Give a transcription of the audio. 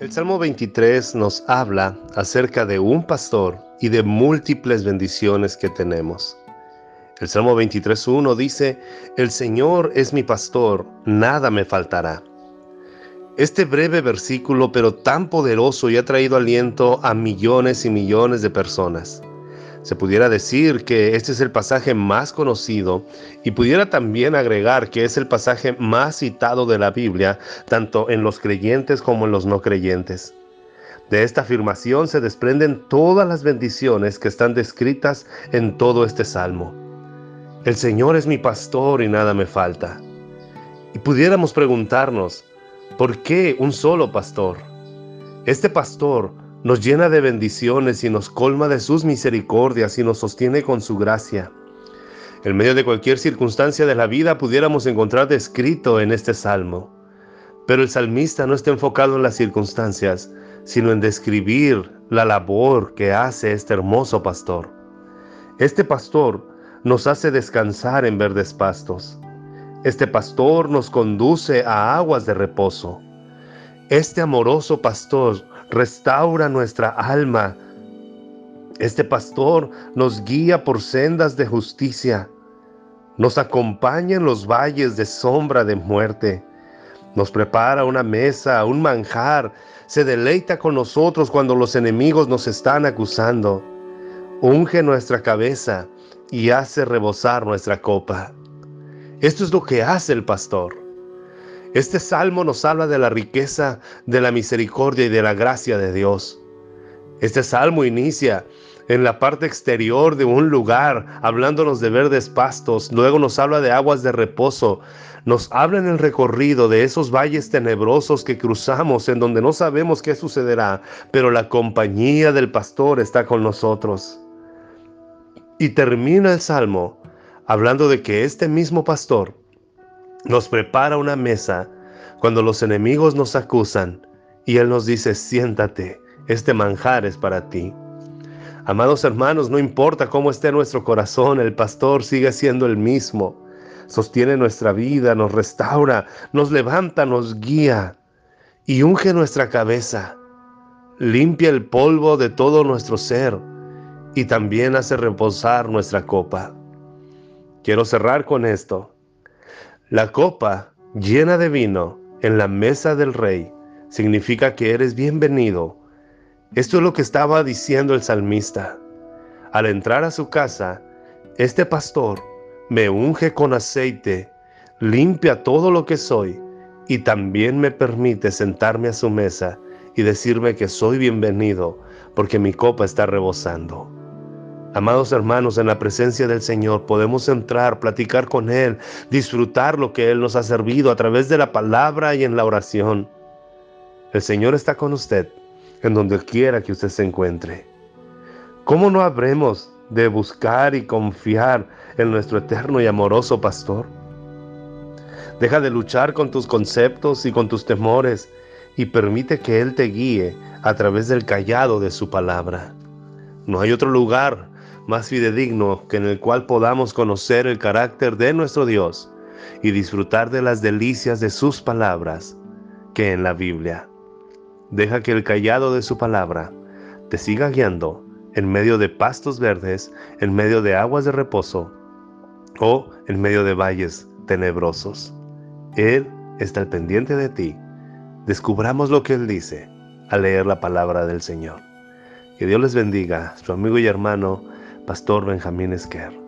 El Salmo 23 nos habla acerca de un pastor y de múltiples bendiciones que tenemos. El Salmo 23.1 dice, El Señor es mi pastor, nada me faltará. Este breve versículo, pero tan poderoso, y ha traído aliento a millones y millones de personas. Se pudiera decir que este es el pasaje más conocido y pudiera también agregar que es el pasaje más citado de la Biblia, tanto en los creyentes como en los no creyentes. De esta afirmación se desprenden todas las bendiciones que están descritas en todo este salmo. El Señor es mi pastor y nada me falta. Y pudiéramos preguntarnos, ¿por qué un solo pastor? Este pastor nos llena de bendiciones y nos colma de sus misericordias y nos sostiene con su gracia. En medio de cualquier circunstancia de la vida pudiéramos encontrar descrito en este salmo. Pero el salmista no está enfocado en las circunstancias, sino en describir la labor que hace este hermoso pastor. Este pastor nos hace descansar en verdes pastos. Este pastor nos conduce a aguas de reposo. Este amoroso pastor restaura nuestra alma. Este pastor nos guía por sendas de justicia, nos acompaña en los valles de sombra de muerte, nos prepara una mesa, un manjar, se deleita con nosotros cuando los enemigos nos están acusando, unge nuestra cabeza y hace rebosar nuestra copa. Esto es lo que hace el pastor. Este salmo nos habla de la riqueza, de la misericordia y de la gracia de Dios. Este salmo inicia en la parte exterior de un lugar, hablándonos de verdes pastos, luego nos habla de aguas de reposo, nos habla en el recorrido de esos valles tenebrosos que cruzamos en donde no sabemos qué sucederá, pero la compañía del pastor está con nosotros. Y termina el salmo hablando de que este mismo pastor nos prepara una mesa cuando los enemigos nos acusan y Él nos dice, siéntate, este manjar es para ti. Amados hermanos, no importa cómo esté nuestro corazón, el pastor sigue siendo el mismo. Sostiene nuestra vida, nos restaura, nos levanta, nos guía y unge nuestra cabeza. Limpia el polvo de todo nuestro ser y también hace reposar nuestra copa. Quiero cerrar con esto. La copa llena de vino en la mesa del rey significa que eres bienvenido. Esto es lo que estaba diciendo el salmista. Al entrar a su casa, este pastor me unge con aceite, limpia todo lo que soy y también me permite sentarme a su mesa y decirme que soy bienvenido porque mi copa está rebosando. Amados hermanos, en la presencia del Señor podemos entrar, platicar con Él, disfrutar lo que Él nos ha servido a través de la palabra y en la oración. El Señor está con usted en donde quiera que usted se encuentre. ¿Cómo no habremos de buscar y confiar en nuestro eterno y amoroso pastor? Deja de luchar con tus conceptos y con tus temores y permite que Él te guíe a través del callado de su palabra. No hay otro lugar más fidedigno que en el cual podamos conocer el carácter de nuestro Dios y disfrutar de las delicias de sus palabras que en la Biblia. Deja que el callado de su palabra te siga guiando en medio de pastos verdes, en medio de aguas de reposo o en medio de valles tenebrosos. Él está al pendiente de ti. Descubramos lo que Él dice al leer la palabra del Señor. Que Dios les bendiga, su amigo y hermano Pastor Benjamín Esquer.